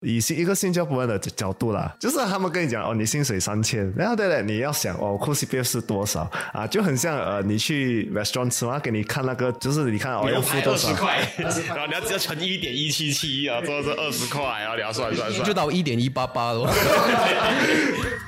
以一个新加坡人的角度啦，就是他们跟你讲哦，你薪水三千，然后对了，你要想哦，扣 CPF 是多少啊？就很像呃，你去 restaurant 吃嘛，给你看那个，就是你看哦，要付多少块，然后你要只要乘一点一七七啊，做是二十块，然后你要算算算，就到一点一八八了。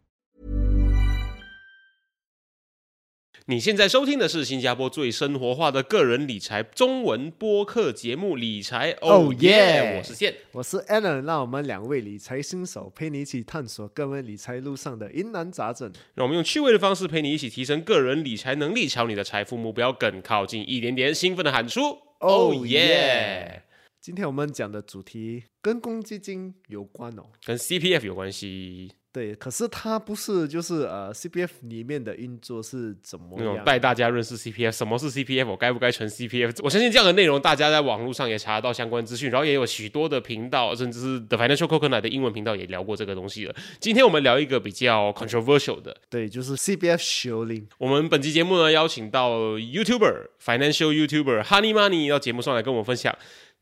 你现在收听的是新加坡最生活化的个人理财中文播客节目《理财哦耶》，我是健，我是 Alan，让我们两位理财新手陪你一起探索各位理财路上的疑难杂症，让我们用趣味的方式陪你一起提升个人理财能力，朝你的财富目标更靠近一点点。兴奋的喊出哦耶！今天我们讲的主题跟公积金有关哦，跟 CPF 有关系。对，可是它不是就是呃，CPF 里面的运作是怎么样？带大家认识 CPF，什么是 CPF？我该不该存 CPF？我相信这样的内容，大家在网络上也查得到相关资讯，然后也有许多的频道，甚至是 The Financial Coconut 的英文频道也聊过这个东西了。今天我们聊一个比较 controversial 的，对，就是 CPF 修令。我们本期节目呢，邀请到 YouTuber Financial YouTuber Honey Money 到节目上来跟我们分享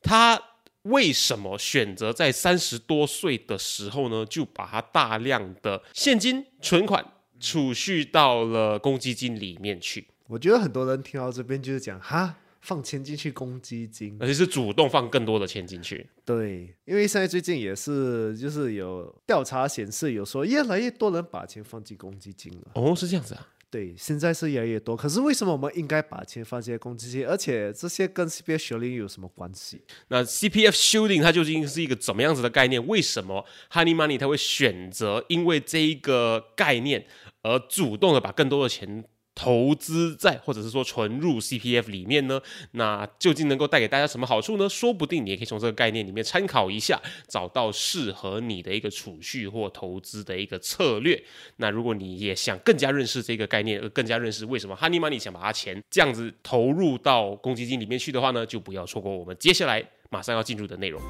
他。为什么选择在三十多岁的时候呢，就把它大量的现金存款储蓄到了公积金里面去？我觉得很多人听到这边就是讲哈，放钱进去公积金，而且是主动放更多的钱进去。对，因为现在最近也是就是有调查显示，有说越来越多人把钱放进公积金了。哦，是这样子啊。对，现在是越来越多。可是为什么我们应该把钱放这些公积金？而且这些跟 CPF 修订有什么关系？那 CPF 修订它究竟是一个怎么样子的概念？为什么 Honey Money 它会选择因为这一个概念而主动的把更多的钱？投资在或者是说存入 CPF 里面呢，那究竟能够带给大家什么好处呢？说不定你也可以从这个概念里面参考一下，找到适合你的一个储蓄或投资的一个策略。那如果你也想更加认识这个概念，而更加认识为什么 Honey Money 想把它钱这样子投入到公积金里面去的话呢，就不要错过我们接下来马上要进入的内容。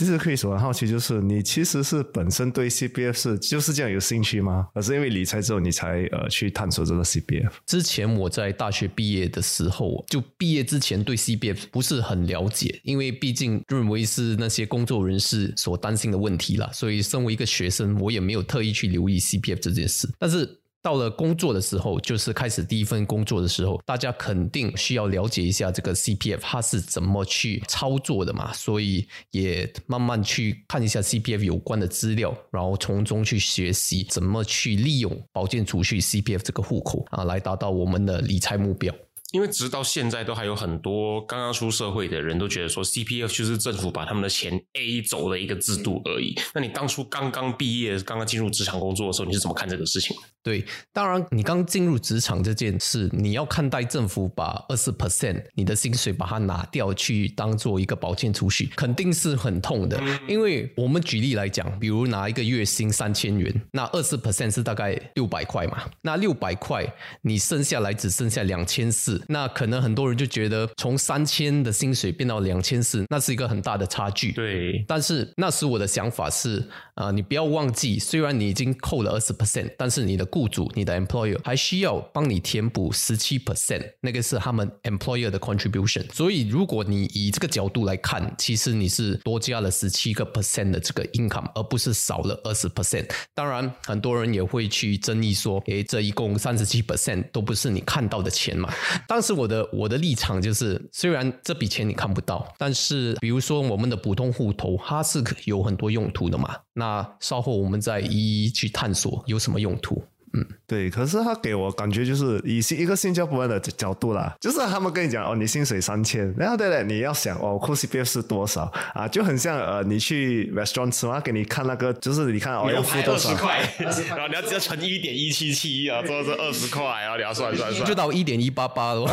其实可以说很好奇，就是你其实是本身对 CPF 是就是这样有兴趣吗？而是因为理财之后你才呃去探索这个 CPF？之前我在大学毕业的时候，就毕业之前对 CPF 不是很了解，因为毕竟认为是那些工作人士所担心的问题了，所以身为一个学生，我也没有特意去留意 CPF 这件事。但是到了工作的时候，就是开始第一份工作的时候，大家肯定需要了解一下这个 CPF 它是怎么去操作的嘛，所以也慢慢去看一下 CPF 有关的资料，然后从中去学习怎么去利用保健储蓄 CPF 这个户口啊，来达到我们的理财目标。因为直到现在都还有很多刚刚出社会的人都觉得说 CPF 就是政府把他们的钱 A 走的一个制度而已。那你当初刚刚毕业、刚刚进入职场工作的时候，你是怎么看这个事情？对，当然你刚进入职场这件事，你要看待政府把二十 percent 你的薪水把它拿掉去当做一个保健储蓄，肯定是很痛的。因为我们举例来讲，比如拿一个月薪三千元，那二十 percent 是大概六百块嘛，那六百块你剩下来只剩下两千四。那可能很多人就觉得，从三千的薪水变到两千四，那是一个很大的差距。对，但是那时我的想法是，啊，你不要忘记，虽然你已经扣了二十 percent，但是你的雇主、你的 employer 还需要帮你填补十七 percent，那个是他们 employer 的 contribution。所以，如果你以这个角度来看，其实你是多加了十七个 percent 的这个 income，而不是少了二十 percent。当然，很多人也会去争议说，诶，这一共三十七 percent 都不是你看到的钱嘛？当时我的我的立场就是，虽然这笔钱你看不到，但是比如说我们的普通户头，它是有很多用途的嘛。那稍后我们再一一去探索有什么用途。对，可是他给我感觉就是以一个新加坡人的角度啦，就是他们跟你讲哦，你薪水三千，然后对了，你要想哦，扣 CPF 是多少啊？就很像呃，你去 restaurant 吃嘛，给你看那个，就是你看哦，要付多少二十？块，然后你要直接乘一点一七七啊，这是二十块，然后你要算算算就。到一点一八八了。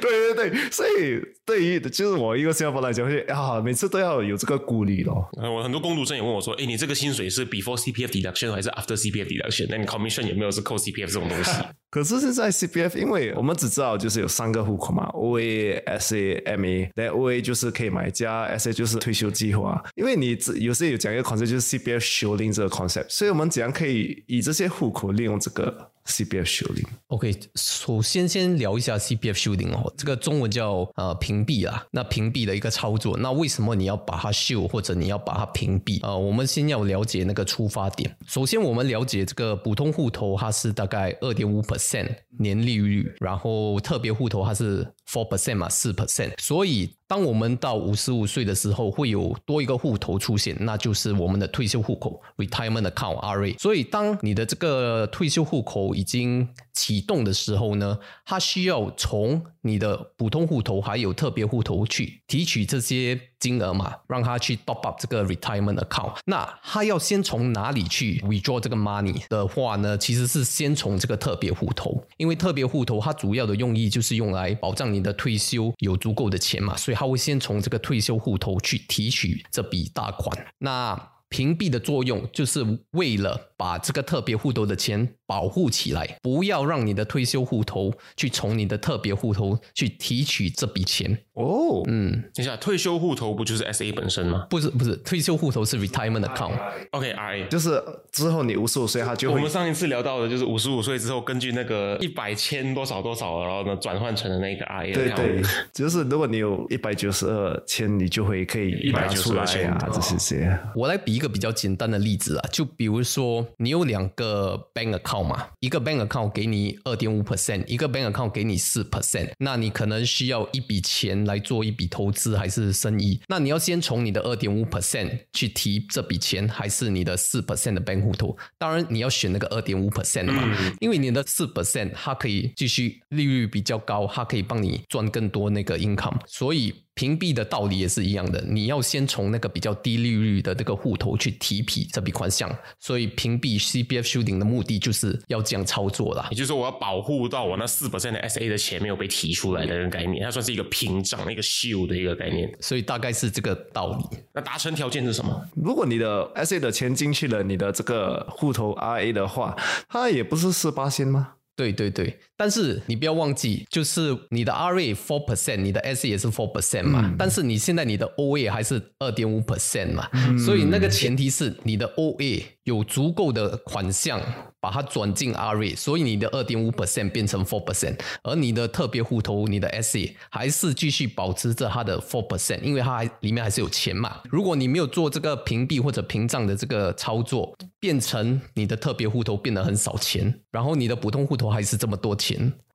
对对对，所以对于就是我一个新加坡来讲，会啊，每次都要有这个顾虑咯。呃我很多工读生也问我说：“哎，你这个薪水是 before CPF deduction 还是 after CPF deduction？Commission 有没有是扣 CPF 这种东西 可是现在 CPF，因为我们只知道就是有三个户口嘛，OA、SA、MA，那 OA 就是可以买家，SA 就是退休计划。因为你只有时有讲一个 concept 就是 CPF 修炼这个 concept，所以我们怎样可以以这些户口利用这个 CPF shielding？OK，首先先聊一下 CPF shielding 哦，这个中文叫呃屏蔽啊。那屏蔽的一个操作，那为什么你要把它秀或者你要把它屏蔽？呃，我们先要了解那个出发点。首先我们了解这个普通户头它是大概二点五 percent 年利率，然后特别户头它是 four percent 嘛，四 percent。所以当我们到五十五岁的时候，会有多一个户头出现，那就是我们的退休户口 （retirement account, RA）。所以当你的这个退休户口已经启动的时候呢，它需要从你的普通户头还有特别户头去提取这些金额嘛，让它去 top up 这个 retirement account。那它要先从哪里去 withdraw 这个 money 的话呢？其实是先从这个特别户头，因为特别户头它主要的用意就是用来保障你的退休有足够的钱嘛，所以它会先从这个退休户头去提取这笔大款。那屏蔽的作用就是为了把这个特别户头的钱保护起来，不要让你的退休户头去从你的特别户头去提取这笔钱。哦，嗯，等一下，退休户头不就是 SA 本身吗不是不是，退休户头是 retirement account。？OK，RA。就是之后你五十五岁，他就会我们上一次聊到的就是五十五岁之后，根据那个一百千多少多少，然后呢转换成了那个 RA 对对就是如果你有一百九十二千，你就会可以拿出来192啊，这些些。我来比一个比较简单的例子啊，就比如说你有两个 bank account 嘛，一个 bank account 给你二点五 percent，一个 bank account 给你四 percent，那你可能需要一笔钱来做一笔投资还是生意，那你要先从你的二点五 percent 去提这笔钱，还是你的四 percent 的 bank 户头？当然你要选那个二点五 percent 的嘛，因为你的四 percent 它可以继续利率比较高，它可以帮你赚更多那个 income，所以。屏蔽的道理也是一样的，你要先从那个比较低利率的这个户头去提匹这笔款项，所以屏蔽 CPF shielding 的目的就是要这样操作啦也。就是说我要保护到我那四 percent 的 SA 的钱没有被提出来的那个概念，它算是一个屏障、一个 shield 的一个概念。所以大概是这个道理。那达成条件是什么？如果你的 S A 的钱进去了你的这个户头 R A 的话，它也不是四八仙吗？对对对，但是你不要忘记，就是你的 RA four percent，你的 S 也是 four percent 嘛，但是你现在你的 OA 还是二点五 percent 嘛，所以那个前提是你的 OA 有足够的款项把它转进 RA，所以你的二点五 percent 变成 four percent，而你的特别户头你的 SE 还是继续保持着它的 four percent，因为它还里面还是有钱嘛。如果你没有做这个屏蔽或者屏障的这个操作，变成你的特别户头变得很少钱，然后你的普通户头还是这么多钱，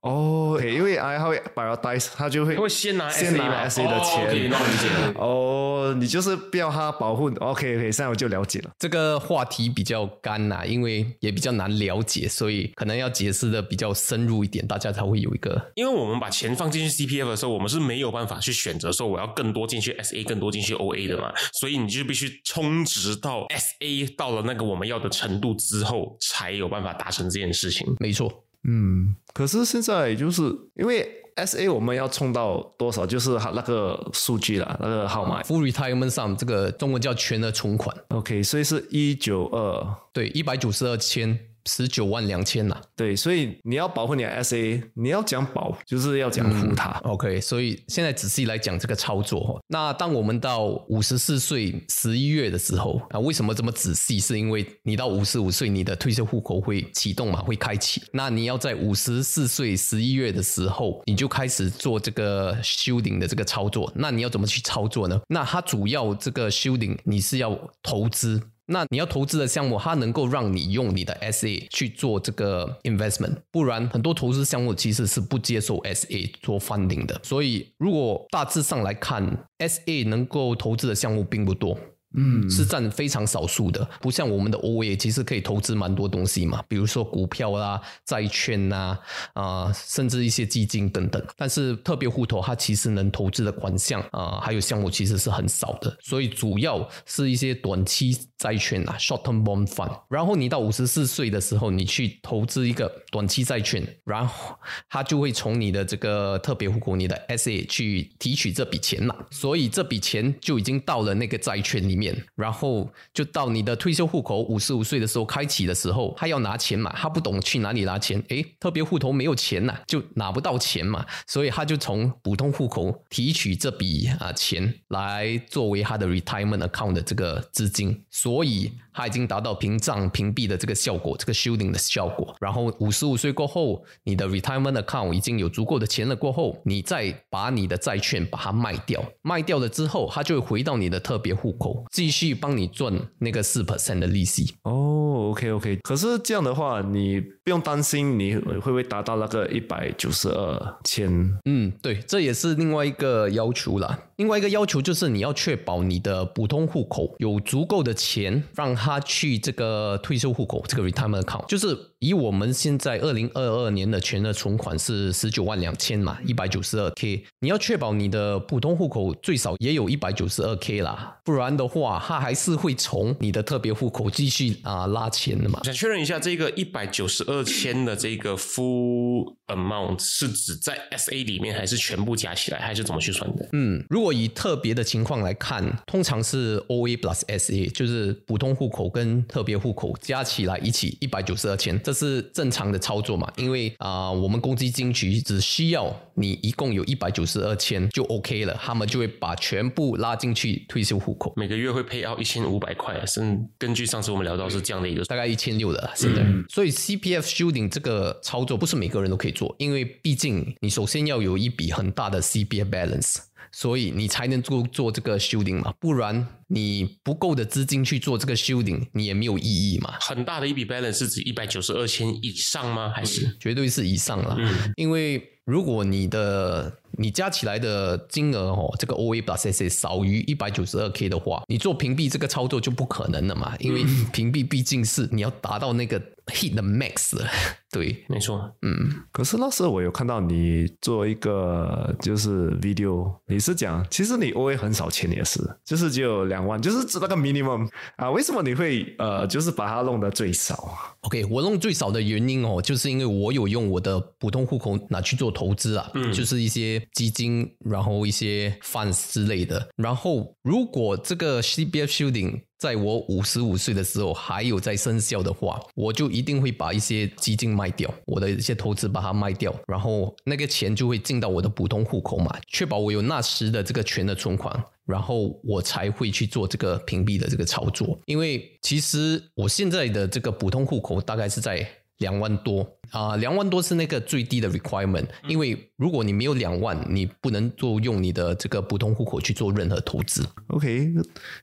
哦，因为 I 它会 prioritize，他就会他会先拿 SA 先拿 S A 的钱。那我理解了。哦，你就是不要他保护。OK OK，现在我就了解了。这个话题比较干呐、因为也比较难了解，所以可能要解释的比较深入一点，大家才会有一个因为我们把钱放进去 CPF 的时候，我们是没有办法去选择说我要更多进去 SA，更多进去 OA 的嘛，所以你就必须充值到 SA 到了那个我们要的程度之后，才有办法达成这件事情。没错。嗯，可是现在就是因为 S A 我们要冲到多少，就是它那个数据啦，那个号码。Full retirement sum 这个中文叫全额存款，OK，所以是一九二。对，一百九十二千十九万两千呐。对，所以你要保护你的 S A，你要讲保，就是要讲护它。OK，所以现在仔细来讲这个操作哦。那当我们到五十四岁十一月的时候啊，为什么这么仔细？是因为你到五十五岁，你的退休户口会启动嘛，会开启。那你要在五十四岁十一月的时候，你就开始做这个 shielding 的这个操作。那你要怎么去操作呢？那它主要这个 shielding 你是要投资。那你要投资的项目，它能够让你用你的 SA 去做这个 investment，不然很多投资项目其实是不接受 SA 做 funding 的。所以如果大致上来看，SA 能够投资的项目并不多。嗯，是占非常少数的，不像我们的 OA，其实可以投资蛮多东西嘛，比如说股票啦、债券呐，啊、甚至一些基金等等。但是特别户头它其实能投资的款项啊、还有项目其实是很少的，所以主要是一些短期债券啊 （short term bond fund）。然后你到五十四岁的时候，你去投资一个短期债券，然后它就会从你的这个特别户口、你的 SA 去提取这笔钱嘛，所以这笔钱就已经到了那个债券里面，然后就到你的退休户口五十五岁的时候开启的时候，他要拿钱嘛，他不懂去哪里拿钱，诶，特别户头没有钱呐、就拿不到钱嘛，所以他就从普通户口提取这笔啊钱来作为他的 retirement account 的这个资金，所以他已经达到屏障屏蔽的这个效果，这个 shielding 的效果。然后五十五岁过后，你的 retirement account 已经有足够的钱了过后，你再把你的债券把它卖掉，卖掉了之后，它就会回到你的特别户口，继续帮你赚那个四 percent 的利息。哦，OK OK，可是这样的话，你不用担心你会不会达到那个一百九十二千。嗯，对，这也是另外一个要求啦。另外一个要求就是你要确保你的普通户口有足够的钱，让他去这个退休户口这个 retirement account。就是以我们现在二零二二年的全额存款是十九万两千嘛，一百九十二 k，你要确保你的普通户口最少也有一百九十二 k 啦，不然的话，它还是会从你的特别户口继续啊、拉钱的嘛。想确认一下，这个一百九十二千的这个 full amount 是指在 SA 里面，还是全部加起来，还是怎么去算的？嗯，如果以特别的情况来看，通常是 OA plus SA，就是普通户口跟特别户口加起来一起一百九十二千，这是正常的操作嘛？因为啊、我们公积金局只需要你一共有一百九十二千就 OK 了，他们就会把全部拉进去退休户口，每个月会配到一千五百块，是根据上次我们聊到是这样的一个 大概一千六的现在。所以 CPF shielding 这个操作不是每个人都可以做，因为毕竟你首先要有一笔很大的 CPF balance。所以你才能做做这个 shielding 嘛，不然你不够的资金去做这个 shielding，你也没有意义嘛。很大的一笔 balance 是指一百九十二千以上吗？还是绝对是以上了。因为如果你的你加起来的金额哦，这个 OA plus SA 少于一百九十二 K 的话，你做屏蔽这个操作就不可能了嘛，因为屏蔽毕竟是你要达到那个 hit 的 max 了对。没错？嗯可是那时候我有看到你做一个就是 video，你是讲其实你 OA 很少钱也是，就是只有两万，就是指那个 minimum 啊，为什么你会呃就是把它弄得最少啊？OK，我弄最少的原因哦，就是因为我有用我的普通户口拿去做投资啊，就是一些基金，然后一些 funds 之类的。然后如果这个 C B F shielding 在我五十五岁的时候还有在生效的话，我就一定会把一些基金卖掉，我的一些投资把它卖掉，然后那个钱就会进到我的普通户口嘛，确保我有那时的这个全的存款。然后我才会去做这个屏蔽的这个操作，因为其实我现在的这个普通户口大概是在两万多啊，两、万多是那个最低的 requirement，因为如果你没有两万，你不能做用你的这个普通户口去做任何投资。OK，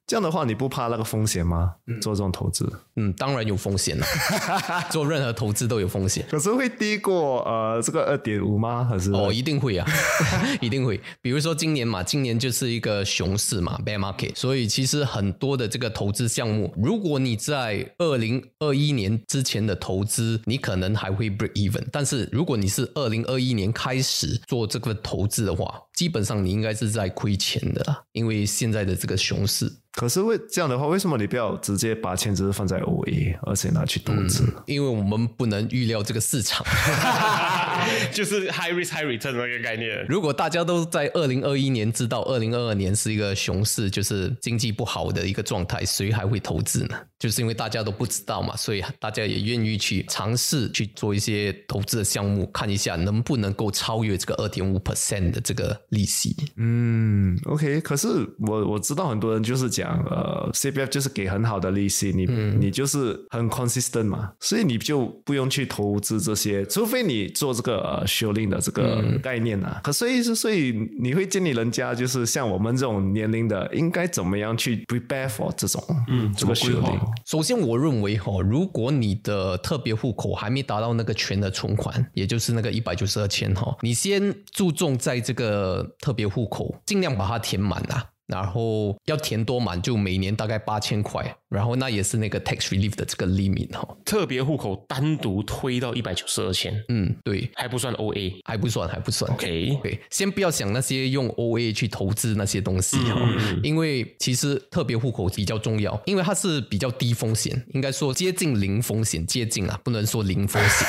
这样的话你不怕那个风险吗？做这种投资，嗯，当然有风险了，做任何投资都有风险。可是会低过呃这个二点五吗？还是哦，一定会啊，一定会。比如说今年嘛，今年就是一个熊市嘛，bear market，所以其实很多的这个投资项目，如果你在二零二一年之前的投资，你可能还会 even，但是如果你是二零二一年开始做这个投资的话，基本上你应该是在亏钱的啦，因为现在的这个熊市。可是为这样的话，为什么你不要直接把钱只是放在 OA，而且拿去投资？因为我们不能预料这个市场，就是 high risk high return 那个概念。如果大家都在二零二一年知道二零二二年是一个熊市，就是经济不好的一个状态，谁还会投资呢？就是因为大家都不知道嘛，所以大家也愿意去尝试去做一些投资的项目，看一下能不能够超越这个二点五 percent 的这个利息。嗯，OK。可是我我知道很多人就是讲，呃，CPF 就是给很好的利息，你、你就是很 consistent 嘛，所以你就不用去投资这些，除非你做这个呃 shielding 的这个概念啊。可所以是所以你会建议人家就是像我们这种年龄的，应该怎么样去 prepare for 这种嗯这个怎么规划 shielding？首先，我认为哈、如果你的特别户口还没达到那个全的存款，也就是那个一百九十二千哈，你先注重在这个特别户口，尽量把它填满啊。然后要填多满就每年大概八千块，然后那也是那个 tax relief 的这个 limit 哈。特别户口单独推到一百九十二千，嗯，对，还不算 O A。还不算，还不算。OK，对，先不要想那些用 OA 去投资那些东西哈、因为其实特别户口比较重要，因为它是比较低风险，应该说接近零风险，接近啊，不能说零风险，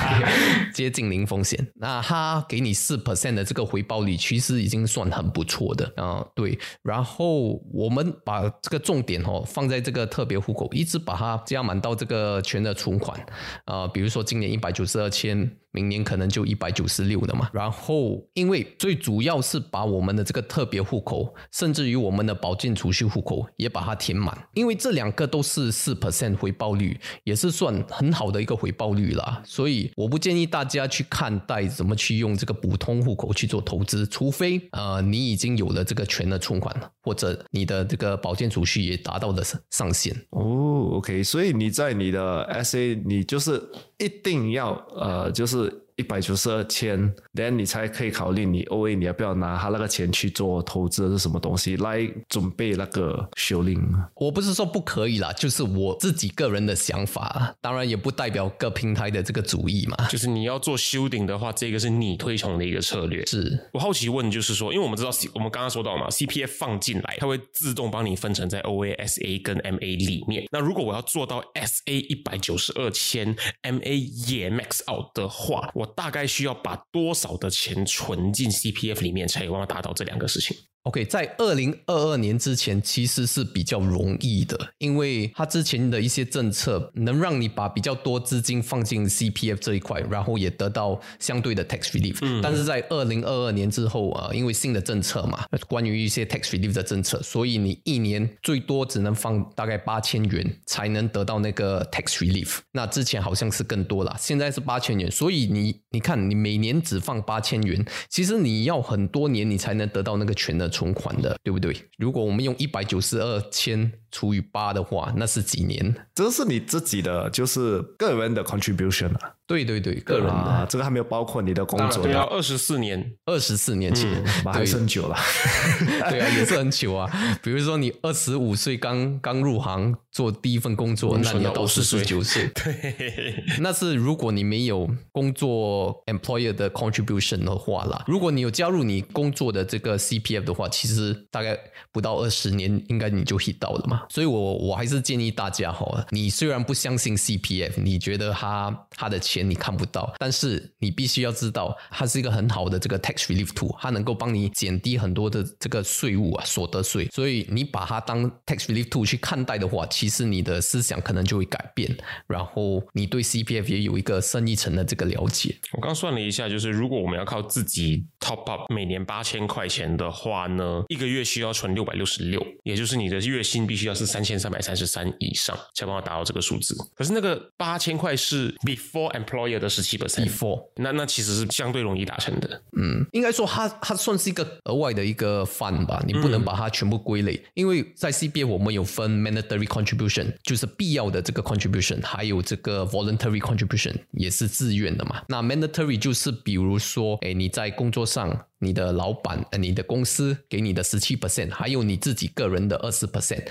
接近零风险。那它给你四 percent 的这个回报率，其实已经算很不错的啊、对，然后我们把这个重点哦放在这个特别户口，一直把它加满到这个全额存款啊、比如说今年一百九十二千。明年可能就一百九十六了嘛。然后，因为最主要是把我们的这个特别户口，甚至于我们的保健储蓄户口也把它填满，因为这两个都是四 percent 回报率，也是算很好的一个回报率啦。所以我不建议大家去看待怎么去用这个普通户口去做投资，除非呃你已经有了这个全额存款，或者你的这个保健储蓄也达到了上限。哦，OK，所以你在你的 SA，你就是一定要呃，就是一百九十二千，then 你才可以考虑你 OA 你要不要拿他那个钱去做投资是什么东西来准备那个修令。我不是说不可以啦，就是我自己个人的想法，当然也不代表各平台的这个主意嘛。就是你要做修顶的话，这个是你推崇的一个策略。是，我好奇问，就是说，因为我们知道 C，我们刚刚说到嘛，CPF 放进来，它会自动帮你分成在 OA、SA 跟 MA 里面。那如果我要做到 SA 一百九十二千，MA 也 max out 的话，我大概需要把多少的钱存进 CPF 里面，才有办法达到这两个事情？OK，在二零二二年之前其实是比较容易的，因为它之前的一些政策能让你把比较多资金放进 CPF 这一块，然后也得到相对的 tax relief。但是在二零二二年之后啊，因为新的政策嘛，关于一些 tax relief 的政策，所以你一年最多只能放大概八千元才能得到那个 tax relief。那之前好像是更多啦，现在是八千元，所以你你看，你每年只放八千元，其实你要很多年你才能得到那个全额存款的，对不对？如果我们用一百九十二千除以八的话，那是几年？这是你自己的，就是个人的 contribution 啊，对对对，个人的啊，这个还没有包括你的工作对啊，的，二十四年，二十四年前，妈还对很久了。对啊，也是很久啊。比如说你二十五岁刚刚入行做第一份工作，那你要到四十九岁，对，那是如果你没有工作 employer 的 contribution 的话啦。如果你有加入你工作的这个 CPF 的话，其实大概不到二十年，应该你就 hit 到了嘛。所以我我还是建议大家哈，你虽然不相信 CPF，你觉得他他的钱你看不到，但是你必须要知道，它是一个很好的这个 tax relief tool，它能够帮你减低很多的这个税务啊，所得税。所以你把它当 tax relief tool 去看待的话，其实你的思想可能就会改变，然后你对 CPF 也有一个深一层的这个了解。我刚算了一下，就是如果我们要靠自己 top up 每年八千块钱的话呢，一个月需要存六百六十六，也就是你的月薪必须要是三千三百三十三以上，才办法达到这个数字。可是那个八千块是 before employer 的十七 percent，Before 那那其实是相对容易达成的。嗯，应该说它它算是一个额外的一个 fund 吧，你不能把它全部归类，因为在 CBA 我们有分 mandatory contribution，就是必要的这个 contribution，还有这个 voluntary contribution 也是自愿的嘛。那 mandatory 就是比如说，哎，你在工作上。你的老板、呃，你的公司给你的十七 percent，还有你自己个人的二十 percent，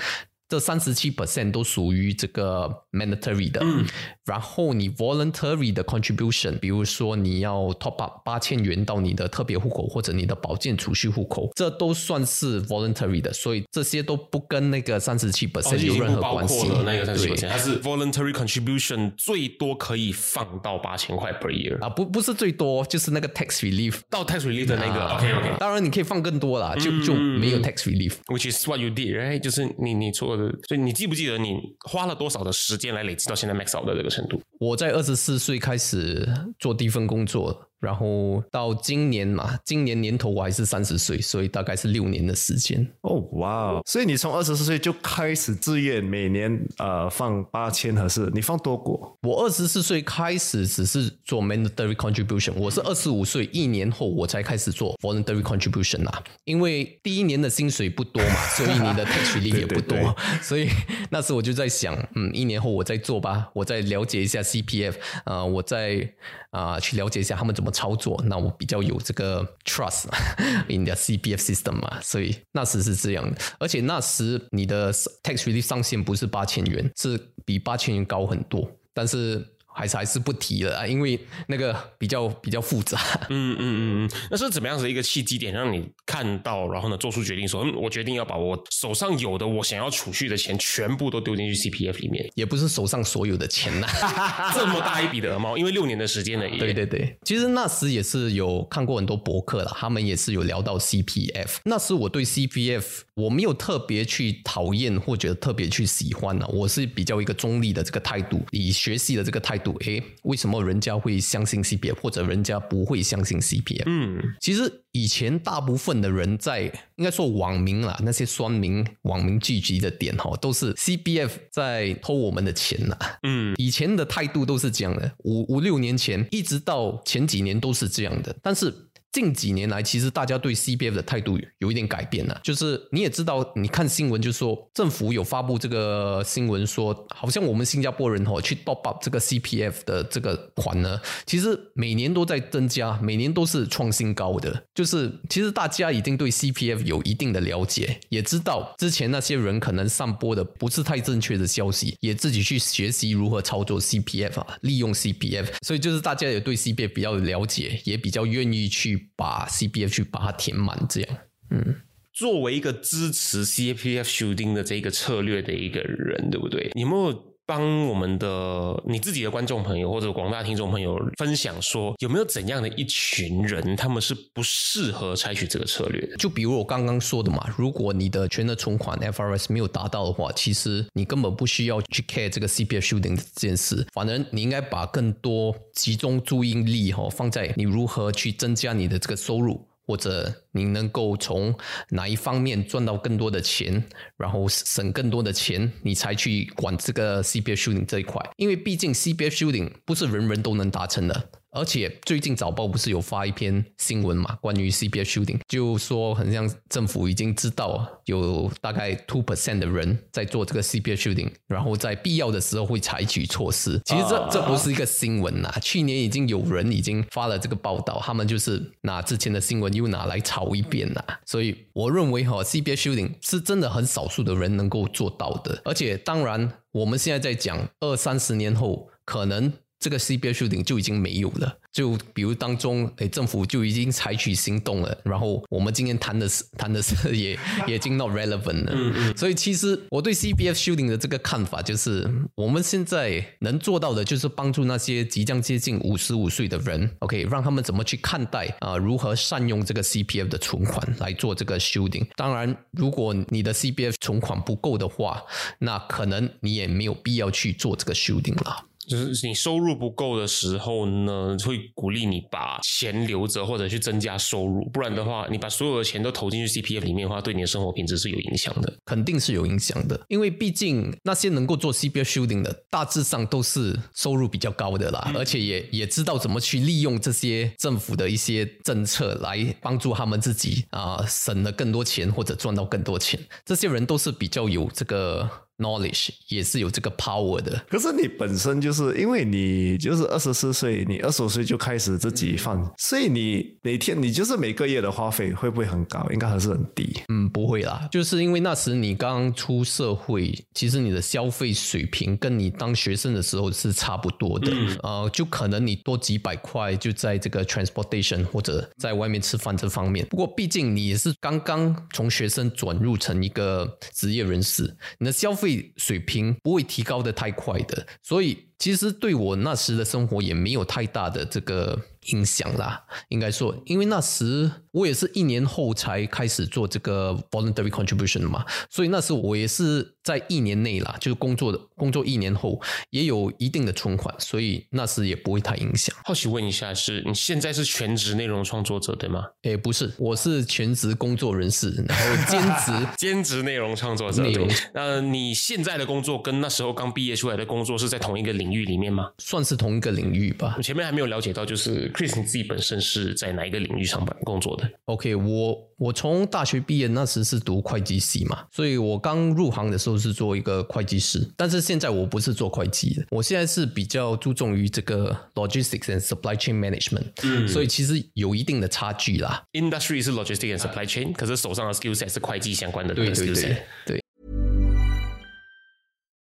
这三十七 percent 都属于这个 mandatory 的。嗯，然后你 voluntary 的 contribution，比如说你要 top up 八千元到你的特别户口或者你的保健储蓄户口，这都算是 voluntary 的，所以这些都不跟那个三十七 percent 有任何关系。哦、的那个三十对 percent，它是 voluntary contribution 最多可以放到八千块 per year 啊，不不是最多，就是那个 tax relief 到 tax relief 的那个。啊 OK OK，当然你可以放更多啦，就就没有 tax relief。Which is what you did, right？就是你你做的，所以你记不记得你花了多少的时间来累积到现在 max out 的这个程度？我在二十四岁开始做第一份工作，然后到今年嘛，今年年头我还是三十岁，所以大概是六年的时间。哦，哇哦！所以你从二十四岁就开始自愿每年呃放八千合适，你放多过？我二十四岁开始只是做 mandatory contribution，我是二十五岁一年后我才开始做 voluntary contribution 啊，因为第一年的薪水不多嘛，所以你的 tax relief 也不多，对对所以那时我就在想，嗯，一年后我再做吧，我再了解一下 CPF，呃，我再啊、去了解一下他们怎么操作，那我比较有这个 trust in the CPF system 嘛，所以那时是这样。而且那时你的 tax relief 上限不是八千元，是比八千元高很多，但是。还是还是不提了啊，因为那个比较比较复杂。嗯嗯嗯嗯，那是怎么样子一个契机点，让你看到，然后呢做出决定说，嗯，我决定要把我手上有的我想要储蓄的钱全部都丢进去 CPF 里面，也不是手上所有的钱呐，这么大一笔的鹅毛，因为六年的时间了。对对对，其实那时也是有看过很多博客了，他们也是有聊到 CPF。那时我对 CPF 我没有特别去讨厌或者特别去喜欢呢，我是比较一个中立的这个态度，以学习的这个态度。诶，为什么人家会相信 CPF，或者人家不会相信 CPF？嗯，其实以前大部分的人在应该说网民啦，那些酸民、网民聚集的点哈，都是 CPF 在偷我们的钱呐。嗯，以前的态度都是这样的，五五六年前一直到前几年都是这样的，但是。近几年来，其实大家对 CPF 的态度有一点改变了。就是你也知道，你看新闻就说政府有发布这个新闻，说好像我们新加坡人哦去 top up 这个 CPF 的这个款呢，其实每年都在增加，每年都是创新高的。就是其实大家已经对 CPF 有一定的了解，也知道之前那些人可能散播的不是太正确的消息，也自己去学习如何操作 CPF 啊，利用 CPF，所以就是大家也对 CPF 比较了解，也比较愿意去。把 CBF 去把它填满，这样，嗯，作为一个支持 CPF 修订的这个策略的一个人，对不对？你没有帮我们的你自己的观众朋友或者广大听众朋友分享说，有没有怎样的一群人，他们是不适合采取这个策略？就比如我刚刚说的嘛，如果你的全额存款 FRS 没有达到的话，其实你根本不需要去 care 这个 CPF shooting 这件事，反正你应该把更多集中注意力哈放在你如何去增加你的这个收入。或者你能够从哪一方面赚到更多的钱，然后省更多的钱，你才去管这个 C B F shooting 这一块，因为毕竟 C B F shooting 不是人人都能达成的。而且最近早报不是有发一篇新闻嘛？关于 CPF shooting，就说很像政府已经知道有大概 two percent 的人在做这个 CPF shooting，然后在必要的时候会采取措施。其实这这不是一个新闻呐，去年已经有人已经发了这个报道，他们就是拿之前的新闻又拿来炒一遍呐。所以我认为哈，CPF shooting 是真的很少数的人能够做到的。而且当然，我们现在在讲二三十年后可能。这个 CPF shooting 就已经没有了，就比如当中，哎，政府就已经采取行动了，然后我们今天谈的是谈的是 也也已经 not relevant 了。嗯嗯。所以其实我对 CPF shooting 的这个看法就是，我们现在能做到的就是帮助那些即将接近五十五岁的人，OK，让他们怎么去看待啊，如何善用这个 CPF 的存款来做这个 shooting。当然，如果你的 CPF 存款不够的话，那可能你也没有必要去做这个 shooting 了。就是你收入不够的时候呢，会鼓励你把钱留着或者去增加收入，不然的话，你把所有的钱都投进去 CPF 里面的话，对你的生活品质是有影响的，肯定是有影响的。因为毕竟那些能够做 CPF shooting 的，大致上都是收入比较高的啦，而且也也知道怎么去利用这些政府的一些政策来帮助他们自己啊，省了更多钱或者赚到更多钱。这些人都是比较有这个。Knowledge 也是有这个 power 的，可是你本身就是因为你就是二十四岁，你二十五岁就开始自己放，所以你每天你就是每个月的花费会不会很高？应该还是很低。嗯，不会啦，就是因为那时你刚出社会，其实你的消费水平跟你当学生的时候是差不多的，呃，就可能你多几百块就在这个 transportation 或者在外面吃饭这方面。不过毕竟你也是刚刚从学生转入成一个职业人士，你的消费。水平不会提高的太快的，所以其实对我那时的生活也没有太大的这个。影响啦，应该说，因为那时我也是一年后才开始做这个 voluntary contribution 嘛，所以那时我也是在一年内啦，就是工作的工作一年后也有一定的存款，所以那时也不会太影响。好奇问一下，是你现在是全职内容创作者对吗？诶，不是，我是全职工作人士，然后兼职 兼职内容创作者。内容，那你现在的工作跟那时候刚毕业出来的工作是在同一个领域里面吗？算是同一个领域吧。我前面还没有了解到，就是。Chris，你自己本身是在哪一个领域上班工作的？OK，我我从大学毕业那时是读会计系嘛，所以我刚入行的时候是做一个会计师，但是现在我不是做会计的，我现在是比较注重于这个 logistics and supply chain management，嗯，所以其实有一定的差距啦。Industry 是 logistics and supply chain，可是手上的 skill set 是会计相关的对对。对。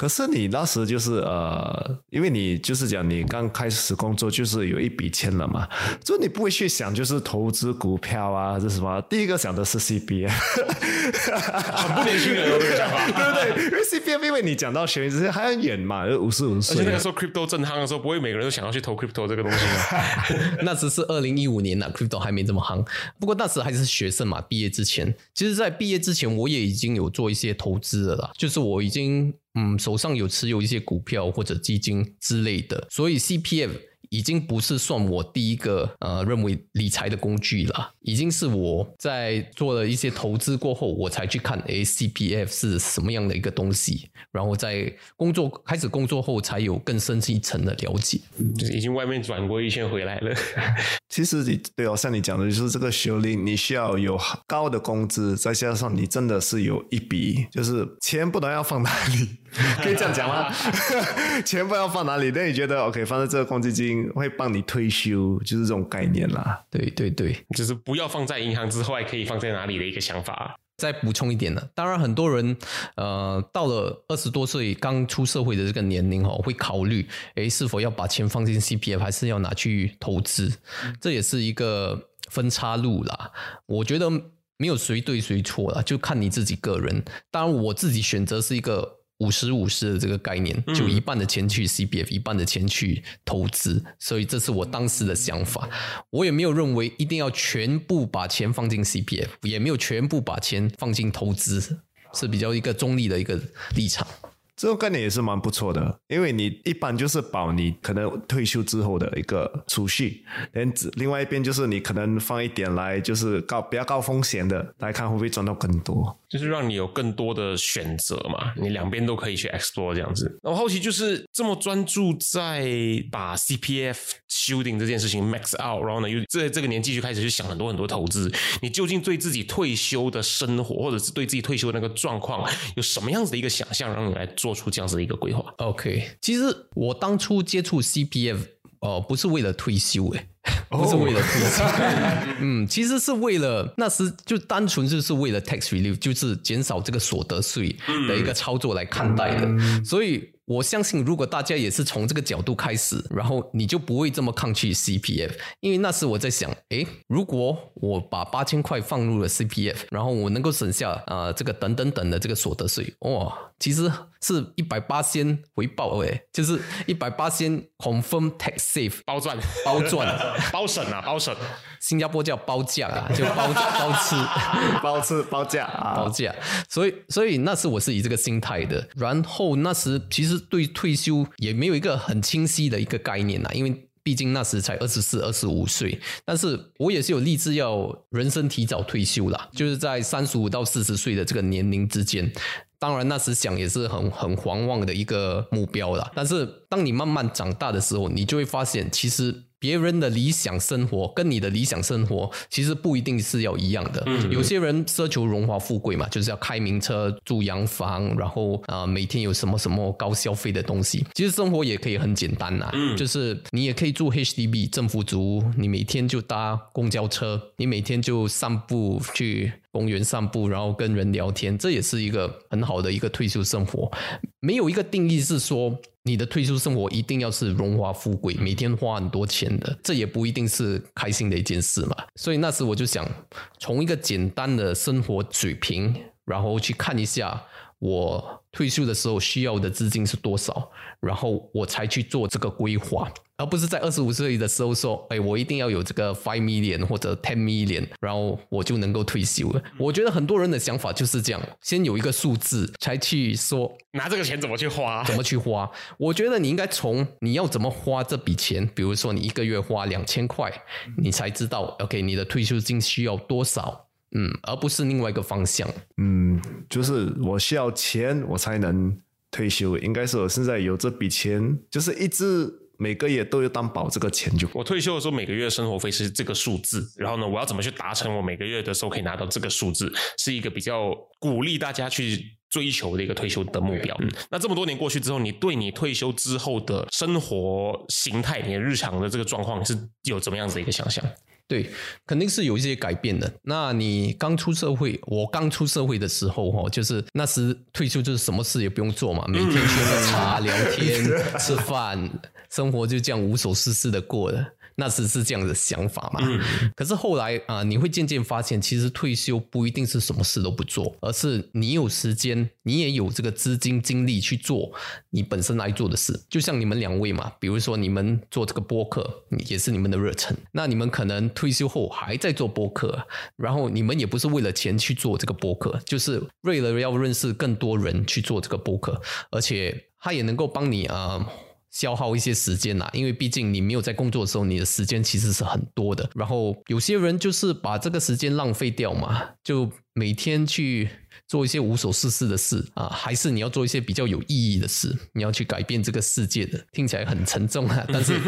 可是你那时就是呃，因为你就是讲你刚开始工作就是有一笔钱了嘛，就你不会去想就是投资股票啊，这什么？第一个想的是 CPF，很不年轻人哦，这个想法。对不对？因为 CBA 因为你讲到学这些还很远嘛，五十五而且岁那个时候 crypto 正夯的时候，不会每个人都想要去投 crypto 这个东西啊。那只是二零一五年呐、c r y p t o 还没这么夯。不过那时还是学生嘛，毕业之前，其实，在毕业之前，我也已经有做一些投资了啦，就是我已经嗯手上有持有一些股票或者基金之类的，所以 CPF。已经不是算我第一个呃认为理财的工具了，已经是我在做了一些投资过后，我才去看 A CPF 是什么样的一个东西，然后在工作开始工作后才有更深一层的了解。就是已经外面转过一圈回来了。其实你对哦，像你讲的，就是这个学历，你需要有高的工资，再加上你真的是有一笔，就是钱不能要放哪里，可以这样讲吗？钱不要放哪里？那你觉得 OK，放在这个公积金会帮你退休，就是这种概念啦。对对对，就是不要放在银行之外，可以放在哪里的一个想法。再补充一点呢，当然很多人呃到了二十多岁刚出社会的这个年龄哦，会考虑诶是否要把钱放进 CPF，还是要拿去投资，这也是一个分岔路啦。我觉得没有谁对谁错啦，就看你自己个人。当然我自己选择是一个。五十五十的这个概念，就一半的钱去 CBF，、一半的钱去投资，所以这是我当时的想法。我也没有认为一定要全部把钱放进 CBF，也没有全部把钱放进投资，是比较一个中立的一个立场。这种概念也是蛮不错的，因为你一般就是保你可能退休之后的一个储蓄，连另外一边就是你可能放一点来，就是高比较高风险的，来看会不会赚到更多。就是让你有更多的选择嘛，你两边都可以去 explore 这样子。然后好奇就是这么专注在把 CPF 修订这件事情 max out，然后呢又在这个年纪就开始去想很多很多投资，你究竟对自己退休的生活，或者是对自己退休的那个状况，有什么样子的一个想象，让你来做出这样子的一个规划？OK，其实我当初接触 CPF，呃，不是为了退休，诶，不是为了退休，嗯，其实是为了那时就单纯就是为了 tax relief，就是减少这个所得税的一个操作来看待的，所以。我相信，如果大家也是从这个角度开始，然后你就不会这么抗拒 CPF，因为那时我在想，诶，如果我把八千块放入了 CPF，然后我能够省下啊、呃、这个等等等的这个所得税，哇，其实是一百八先回报诶，就是一百八先 confirm tax save 包赚，包赚，包省啊，包省。新加坡叫包价啊，就包 包吃。包吃包价啊，包价，所以所以那时我是以这个心态的。然后那时其实对退休也没有一个很清晰的一个概念啊，因为毕竟那时才二十四、二十五岁。但是我也是有立志要人生提早退休啦，就是在三十五到四十岁的这个年龄之间。当然，那时想也是很很狂妄的一个目标啦。但是当你慢慢长大的时候，你就会发现，其实别人的理想生活跟你的理想生活其实不一定是要一样的。有些人奢求荣华富贵嘛，就是要开名车、住洋房，然后啊、呃每天有什么什么高消费的东西。其实生活也可以很简单呐、就是你也可以住 HDB 政府租，你每天就搭公交车，你每天就散步去公园散步，然后跟人聊天，这也是一个很好的一个退休生活。没有一个定义是说你的退休生活一定要是荣华富贵，每天花很多钱的，这也不一定是开心的一件事嘛。所以那时我就想，从一个简单的生活水平，然后去看一下我退休的时候需要的资金是多少，然后我才去做这个规划。而不是在二十五岁的时候说，哎，我一定要有这个 five million 或者 ten million，然后我就能够退休了。我觉得很多人的想法就是这样，先有一个数字，才去说拿这个钱怎么去花？怎么去花。我觉得你应该从你要怎么花这笔钱，比如说你一个月花两千块，你才知道 OK 你的退休金需要多少，嗯，而不是另外一个方向。嗯，就是我需要钱，我才能退休。应该是我现在有这笔钱，就是一直每个月都有担保这个钱就。我退休的时候每个月生活费是这个数字，然后呢，我要怎么去达成我每个月的时候可以拿到这个数字，是一个比较鼓励大家去追求的一个退休的目标。嗯，那这么多年过去之后，你对你退休之后的生活形态、你的日常的这个状况是有怎么样子的一个想象？对，肯定是有一些改变的。那你刚出社会，我刚出社会的时候，哈，就是那时退休就是什么事也不用做嘛，每天喝喝茶、聊天、吃饭，生活就这样无所事事的过了。那时是这样的想法嘛？可是后来啊、你会渐渐发现，其实退休不一定是什么事都不做，而是你有时间，你也有这个资金精力去做你本身来做的事。就像你们两位嘛，比如说你们做这个播客，也是你们的热忱。那你们可能退休后还在做播客，然后你们也不是为了钱去做这个播客，就是为了要认识更多人去做这个播客，而且它也能够帮你啊。呃消耗一些时间啦，因为毕竟你没有在工作的时候，你的时间其实是很多的。然后有些人就是把这个时间浪费掉嘛，就每天去做一些无所事事的事啊，还是你要做一些比较有意义的事，你要去改变这个世界的。听起来很沉重啊，但是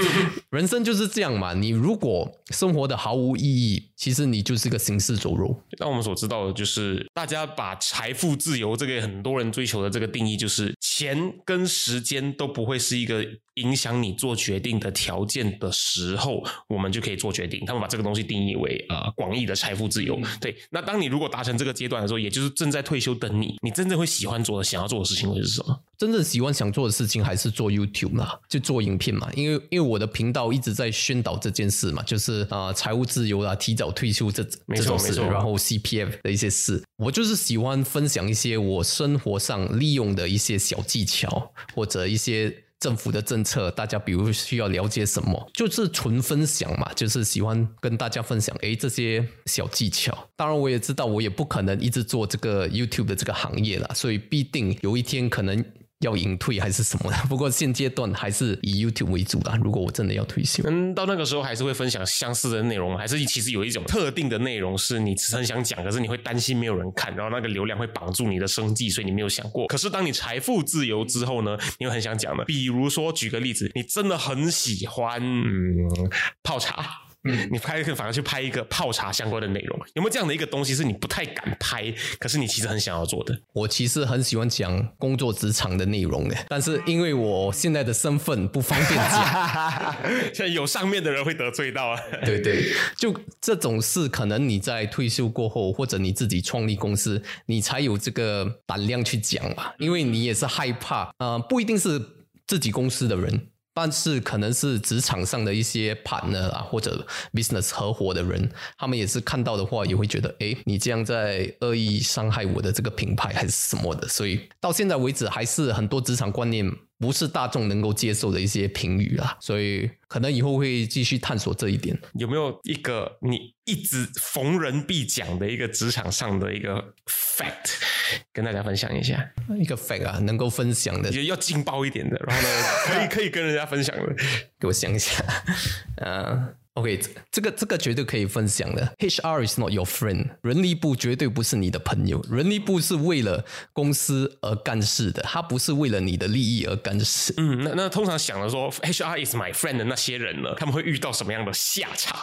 人生就是这样嘛。你如果生活的毫无意义，其实你就是个行尸走肉。那我们所知道的就是，大家把财富自由这个很多人追求的这个定义，就是钱跟时间都不会是一个影响你做决定的条件的时候，我们就可以做决定。他们把这个东西定义为呃广义的财富自由。对，那当你如果达成这个阶段的时候，也就是正在退休等你，你真正会喜欢做的、想要做的事情会是什么？真正喜欢想做的事情还是做 YouTube 嘛，就做影片嘛，因为因为我的频道一直在宣导这件事嘛，就是啊、呃财务自由啦，提早退休这没这种事，然后 CPF 的一些事，我就是喜欢分享一些我生活上利用的一些小技巧或者一些。政府的政策，大家比如需要了解什么，就是纯分享嘛，就是喜欢跟大家分享，诶，这些小技巧。当然，我也知道我也不可能一直做这个 YouTube 的这个行业啦，所以必定有一天可能要隐退还是什么的。不过现阶段还是以 YouTube 为主啦。如果我真的要退休，嗯，到那个时候还是会分享相似的内容，还是其实有一种特定的内容是你只很想讲，可是你会担心没有人看，然后那个流量会绑住你的生计，所以你没有想过。可是当你财富自由之后呢，你会很想讲的。比如说，举个例子，你真的很喜欢嗯泡茶。嗯，你拍一个反而去拍一个泡茶相关的内容，有没有这样的一个东西是你不太敢拍，可是你其实很想要做的？我其实很喜欢讲工作职场的内容的，但是因为我现在的身份不方便讲。现在有上面的人会得罪到啊。对对，就这种事，可能你在退休过后，或者你自己创立公司，你才有这个胆量去讲嘛，因为你也是害怕，呃，不一定是自己公司的人。但是可能是职场上的一些 partner 啊，或者 business 合伙的人，他们也是看到的话，也会觉得，哎，你这样在恶意伤害我的这个品牌还是什么的。所以到现在为止，还是很多职场观念不是大众能够接受的一些评语啦。所以可能以后会继续探索这一点。有没有一个你一直逢人必讲的一个职场上的一个 fact，跟大家分享一下？一个 fact 啊，能够分享的，也要劲爆一点的，然后呢，可以可以跟人家分享的。给我想一下，呃，OK，这这个这个绝对可以分享的。HR is not your friend，人力部绝对不是你的朋友。人力部是为了公司而干事的，他不是为了你的利益而干事。嗯，那那通常想着说 HR is my friend 的那些人呢，他们会遇到什么样的下场？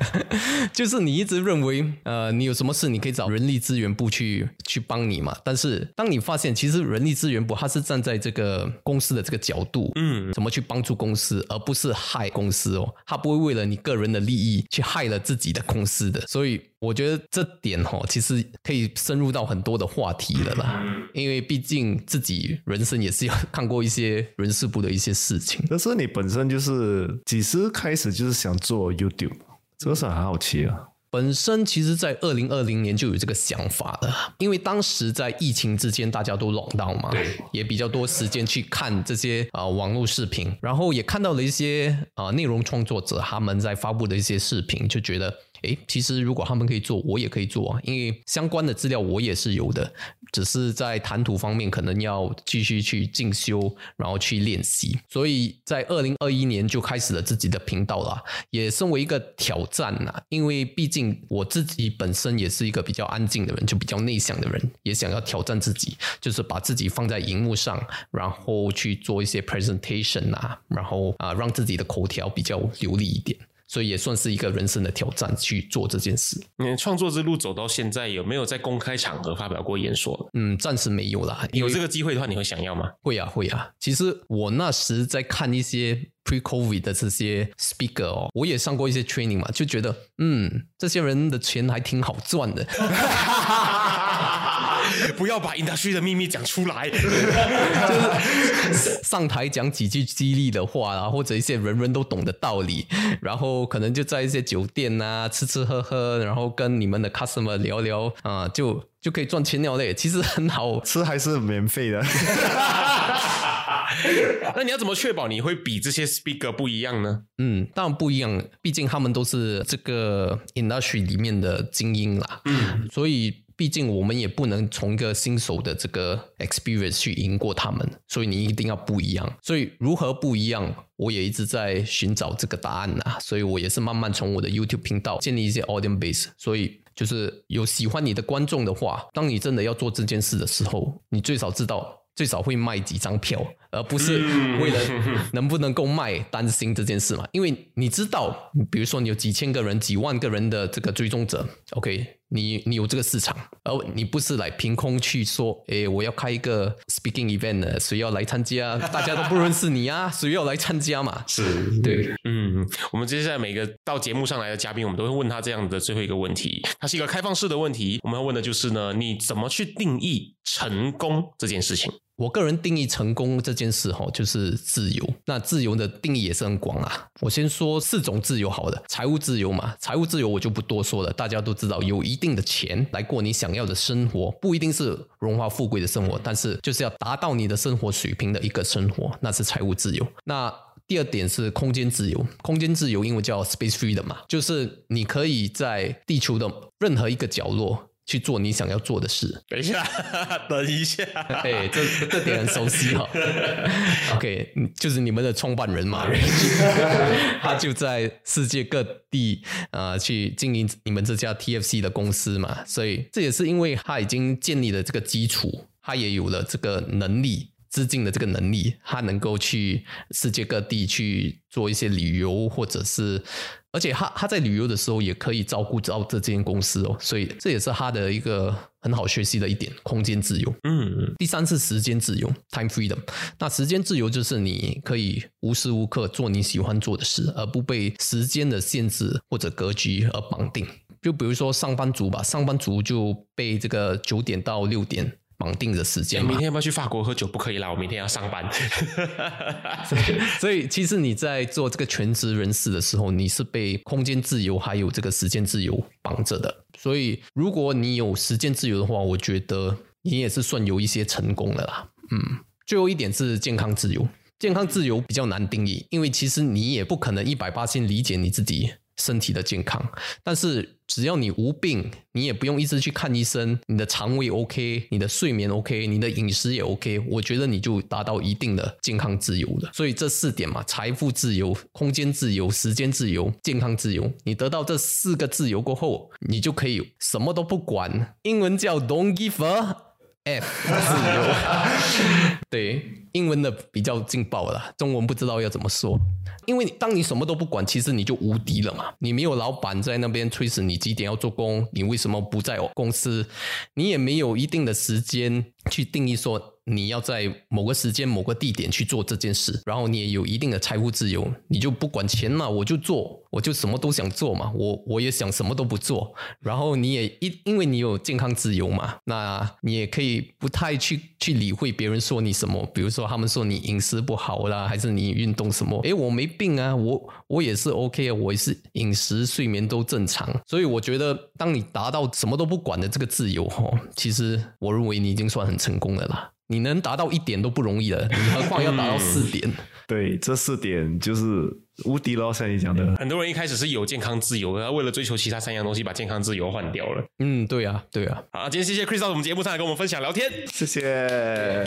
就是你一直认为，呃，你有什么事你可以找人力资源部去去帮你嘛。但是当你发现，其实人力资源部他是站在这个公司的这个角度，嗯，怎么去帮助公司，而不是害公司哦。他不会为了你个人的利益去害了自己的公司的。所以我觉得这点哈、哦，其实可以深入到很多的话题了啦。因为毕竟自己人生也是有看过一些人事部的一些事情。但是你本身就是几时开始就是想做 YouTube？这个是很好奇啊。本身其实，在二零二零年就有这个想法了，因为当时在疫情之间，大家都拢到嘛，也比较多时间去看这些啊、呃网络视频，然后也看到了一些啊、呃内容创作者他们在发布的一些视频，就觉得，诶，其实如果他们可以做，我也可以做啊，因为相关的资料我也是有的，只是在谈吐方面可能要继续去进修，然后去练习，所以在二零二一年就开始了自己的频道啦，也身为一个挑战呐，因为毕竟我自己本身也是一个比较安静的人，就比较内向的人，也想要挑战自己，就是把自己放在荧幕上，然后去做一些 presentation 啊，然后啊让自己的口条比较流利一点。所以也算是一个人生的挑战，去做这件事。你创作之路走到现在，有没有在公开场合发表过演说？嗯，暂时没有啦。有这个机会的话，你会想要吗？会啊，会啊。其实我那时在看一些 pre-COVID 的这些 speaker 哦，我也上过一些 training 嘛，就觉得嗯，这些人的钱还挺好赚的。不要把 industry 的秘密讲出来。就 是上台讲几句激励的话啊，或者一些人人都懂的道理，然后可能就在一些酒店啊吃吃喝喝，然后跟你们的 customer 聊聊啊，就就可以赚钱了嘞。其实很好，吃还是免费的。那你要怎么确保你会比这些 speaker 不一样呢？嗯，当然不一样，毕竟他们都是这个 industry 里面的精英啦。嗯，所以。毕竟我们也不能从一个新手的这个 experience 去赢过他们，所以你一定要不一样。所以如何不一样，我也一直在寻找这个答案呐。所以我也是慢慢从我的 YouTube 频道建立一些 audience base。所以就是有喜欢你的观众的话，当你真的要做这件事的时候，你最少知道。最少会卖几张票，而不是为了 能不能够卖担心这件事嘛？因为你知道，比如说你有几千个人、几万个人的这个追踪者，OK，你你有这个市场，而你不是来凭空去说，诶，我要开一个 speaking event 呢，谁要来参加？大家都不认识你啊，谁要来参加嘛？是对，嗯，我们接下来每个到节目上来的嘉宾，我们都会问他这样的最后一个问题，它是一个开放式的问题，我们要问的就是呢，你怎么去定义成功这件事情？我个人定义成功这件事哈，就是自由。那自由的定义也是很广啊。我先说四种自由好的，财务自由嘛，财务自由我就不多说了，大家都知道，有一定的钱来过你想要的生活，不一定是荣华富贵的生活，但是就是要达到你的生活水平的一个生活，那是财务自由。那第二点是空间自由，空间自由英文叫 space free 的嘛，就是你可以在地球的任何一个角落。去做你想要做的事。等一下，等一下，哎，这这点很熟悉哈。OK，就是你们的创办人嘛，他就在世界各地啊、呃、去经营你们这家 TFC 的公司嘛，所以这也是因为他已经建立了这个基础，他也有了这个能力。资金的这个能力，他能够去世界各地去做一些旅游，或者是，而且他他在旅游的时候也可以照顾到这间公司哦，所以这也是他的一个很好学习的一点，空间自由。嗯，第三是时间自由 （time freedom）。那时间自由就是你可以无时无刻做你喜欢做的事，而不被时间的限制或者格局而绑定。就比如说上班族吧，上班族就被这个九点到六点。绑定的时间、欸，明天要不要去法国喝酒？不可以啦，我明天要上班。所以，所以其实你在做这个全职人士的时候，你是被空间自由还有这个时间自由绑着的。所以，如果你有时间自由的话，我觉得你也是算有一些成功的啦。嗯，最后一点是健康自由。健康自由比较难定义，因为其实你也不可能一百八千理解你自己身体的健康。但是只要你无病，你也不用一直去看医生，你的肠胃 OK，你的睡眠 OK，你的饮食也 OK，我觉得你就达到一定的健康自由了。所以这四点嘛，财富自由、空间自由、时间自由、健康自由，你得到这四个自由过后，你就可以什么都不管，英文叫 Don't give a F 自由。对，真的比较劲爆了，中文不知道要怎么说。因为当你什么都不管，其实你就无敌了嘛。你没有老板在那边催死你几点要做工，你为什么不在我公司？你也没有一定的时间去定义说你要在某个时间、某个地点去做这件事。然后你也有一定的财务自由，你就不管钱嘛，我就做，我就什么都想做嘛。我我也想什么都不做。然后你也因因为你有健康自由嘛，那你也可以不太去去理会别人说你什么。比如说他们说你饮食不好啦，还是你运动什么？诶，我没病啊，我我也是 OK 啊，我也是饮食睡眠都正常。所以我觉得，当你达到什么都不管的这个自由哈，其实我认为你已经算很成功的啦。你能达到一点都不容易了，你何况要达到四点？对，这四点就是无敌了，像你讲的。很多人一开始是有健康自由他，为了追求其他三样东西，把健康自由换掉了。嗯，对啊，对啊。好，今天谢谢 Chris 到我们节目上来跟我们分享聊天，谢谢。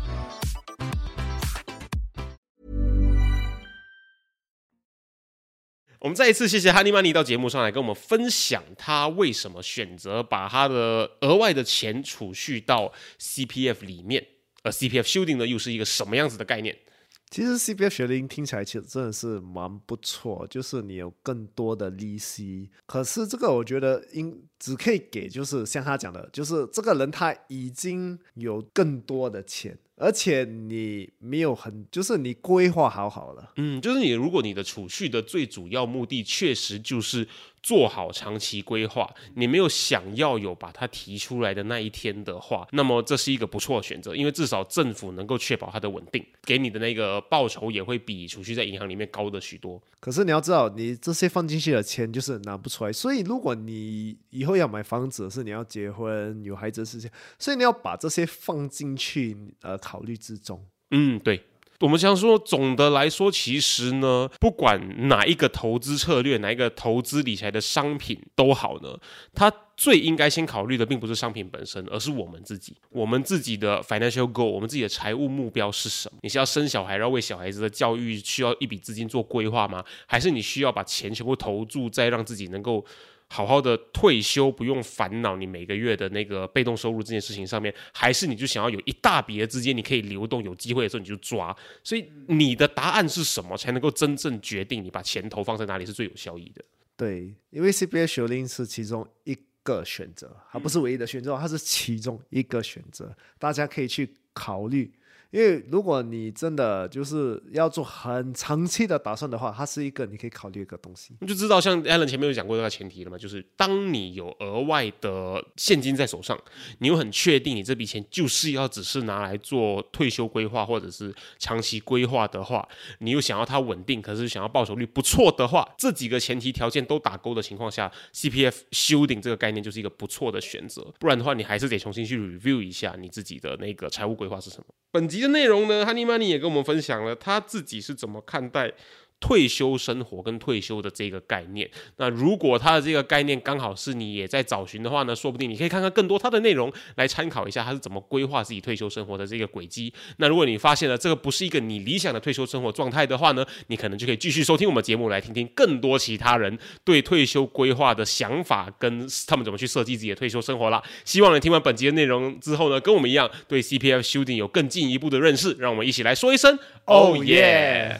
我们再一次谢谢哈尼曼尼到节目上来跟我们分享他为什么选择把他的额外的钱储蓄到 CPF 里面，而 CPF shielding 呢又是一个什么样子的概念？其实 CPF 学龄听起来其实真的是蛮不错，就是你有更多的利息。可是这个我觉得应只可以给，就是像他讲的，就是这个人他已经有更多的钱，而且你没有很，就是你规划好好了。嗯，就是你如果你的储蓄的最主要目的确实就是做好长期规划，你没有想要有把它提出来的那一天的话，那么这是一个不错的选择，因为至少政府能够确保它的稳定，给你的那个报酬也会比储蓄在银行里面高的许多。可是你要知道，你这些放进去的钱就是拿不出来，所以如果你以后要买房子，是你要结婚有孩子的事情，所以你要把这些放进去呃考虑之中。嗯，对。我们想说，总的来说，其实呢，不管哪一个投资策略，哪一个投资理财的商品都好呢，它最应该先考虑的，并不是商品本身，而是我们自己，我们自己的 financial goal，我们自己的财务目标是什么？你是要生小孩，然后为小孩子的教育需要一笔资金做规划吗？还是你需要把钱全部投注在让自己能够？好好的退休，不用烦恼你每个月的那个被动收入这件事情上面，还是你就想要有一大笔的资金，你可以流动，有机会的时候你就抓。所以你的答案是什么，才能够真正决定你把钱投放在哪里是最有效益的？对，因为 CPF 学龄是其中一个选择，它不是唯一的选择，它是其中一个选择，大家可以去考虑。因为如果你真的就是要做很长期的打算的话，它是一个你可以考虑一个东西。你就知道，像 Alan 前面有讲过这个前提了嘛，就是当你有额外的现金在手上，你又很确定你这笔钱就是要只是拿来做退休规划或者是长期规划的话，你又想要它稳定，可是想要报酬率不错的话，这几个前提条件都打勾的情况下，CPF shielding 这个概念就是一个不错的选择。不然的话，你还是得重新去 review 一下你自己的那个财务规划是什么。本集的内容呢，Honey Money 也跟我们分享了他自己是怎么看待。退休生活跟退休的这个概念，那如果他的这个概念刚好是你也在找寻的话呢，说不定你可以看看更多他的内容来参考一下他是怎么规划自己退休生活的这个轨迹。那如果你发现了这个不是一个你理想的退休生活状态的话呢，你可能就可以继续收听我们节目来听听更多其他人对退休规划的想法跟他们怎么去设计自己的退休生活啦。希望你听完本集的内容之后呢，跟我们一样对 CPF shielding 有更进一步的认识。让我们一起来说一声，Oh yeah！